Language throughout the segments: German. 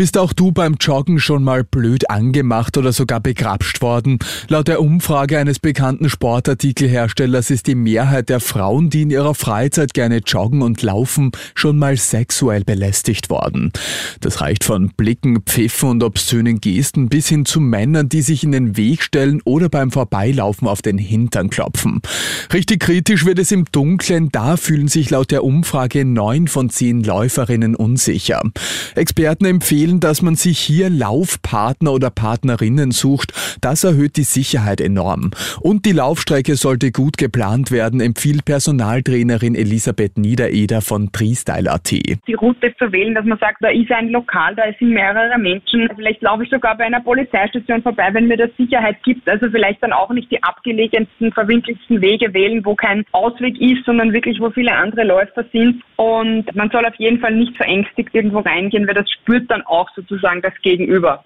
Bist auch du beim Joggen schon mal blöd angemacht oder sogar begrapscht worden? Laut der Umfrage eines bekannten Sportartikelherstellers ist die Mehrheit der Frauen, die in ihrer Freizeit gerne joggen und laufen, schon mal sexuell belästigt worden. Das reicht von Blicken, Pfiffen und obszönen Gesten bis hin zu Männern, die sich in den Weg stellen oder beim Vorbeilaufen auf den Hintern klopfen. Richtig kritisch wird es im Dunkeln, da fühlen sich laut der Umfrage neun von zehn Läuferinnen unsicher. Experten empfehlen, empfehlen, dass man sich hier Laufpartner oder Partnerinnen sucht. Das erhöht die Sicherheit enorm. Und die Laufstrecke sollte gut geplant werden, empfiehlt Personaltrainerin Elisabeth Niedereder von Freestyle.at. Die Route zu wählen, dass man sagt, da ist ein Lokal, da sind mehrere Menschen. Vielleicht laufe ich sogar bei einer Polizeistation vorbei, wenn mir das Sicherheit gibt. Also vielleicht dann auch nicht die abgelegensten, verwinkelsten Wege wählen, wo kein Ausweg ist, sondern wirklich, wo viele andere Läufer sind. Und man soll auf jeden Fall nicht verängstigt irgendwo reingehen, weil das spürt dann auch sozusagen das Gegenüber.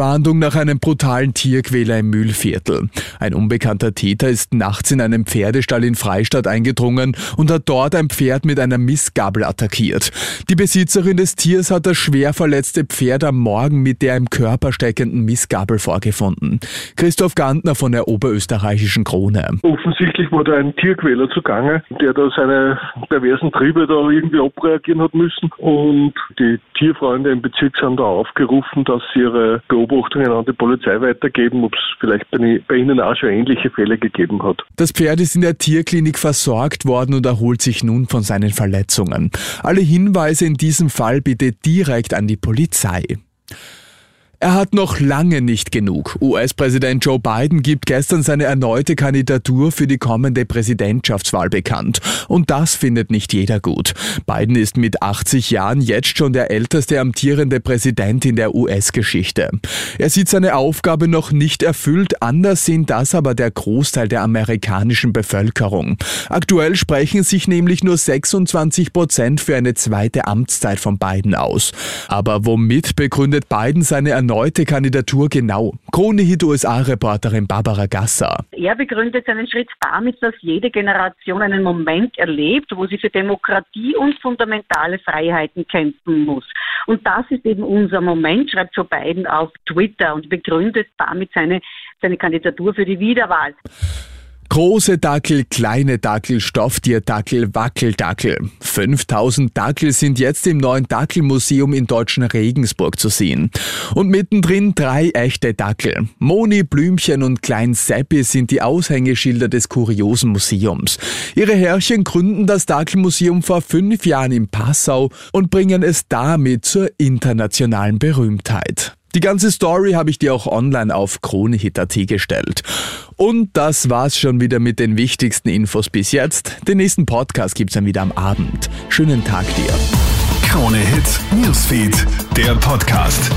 Fahndung nach einem brutalen Tierquäler im Mühlviertel. Ein unbekannter Täter ist nachts in einen Pferdestall in Freistadt eingedrungen und hat dort ein Pferd mit einer Missgabel attackiert. Die Besitzerin des Tiers hat das schwer verletzte Pferd am Morgen mit der im Körper steckenden Missgabel vorgefunden. Christoph Gantner von der Oberösterreichischen Krone. Offensichtlich wurde ein Tierquäler zugange, der da seine perversen Triebe da irgendwie abreagieren hat müssen und die Tierfreunde im Bezirk sind da aufgerufen, dass sie ihre Beobachtungen an die Polizei weitergeben, ob es vielleicht bei Ihnen auch schon ähnliche Fälle gegeben hat. Das Pferd ist in der Tierklinik versorgt worden und erholt sich nun von seinen Verletzungen. Alle Hinweise in diesem Fall bitte direkt an die Polizei. Er hat noch lange nicht genug. US-Präsident Joe Biden gibt gestern seine erneute Kandidatur für die kommende Präsidentschaftswahl bekannt. Und das findet nicht jeder gut. Biden ist mit 80 Jahren jetzt schon der älteste amtierende Präsident in der US-Geschichte. Er sieht seine Aufgabe noch nicht erfüllt, anders sehen das aber der Großteil der amerikanischen Bevölkerung. Aktuell sprechen sich nämlich nur 26 Prozent für eine zweite Amtszeit von Biden aus. Aber womit begründet Biden seine erneute Kandidatur genau? Krone-Hit USA-Reporterin Barbara Gasser. Er begründet seinen Schritt damit, dass jede Generation einen Moment erlebt, wo sie für Demokratie und fundamentale Freiheiten kämpfen muss. Und das ist eben unser Moment, schreibt Joe Biden auf Twitter und begründet damit seine, seine Kandidatur für die Wiederwahl. Große Dackel, kleine Dackel, Stofftierdackel, Wackeldackel. 5000 Dackel sind jetzt im neuen Dackelmuseum in deutschen Regensburg zu sehen. Und mittendrin drei echte Dackel. Moni, Blümchen und Klein Seppi sind die Aushängeschilder des kuriosen Museums. Ihre Herrchen gründen das Dackelmuseum vor fünf Jahren in Passau und bringen es damit zur internationalen Berühmtheit. Die ganze Story habe ich dir auch online auf kronehit.at gestellt. Und das war's schon wieder mit den wichtigsten Infos bis jetzt. Den nächsten Podcast gibt's dann wieder am Abend. Schönen Tag dir. Krone Hit Newsfeed, der Podcast.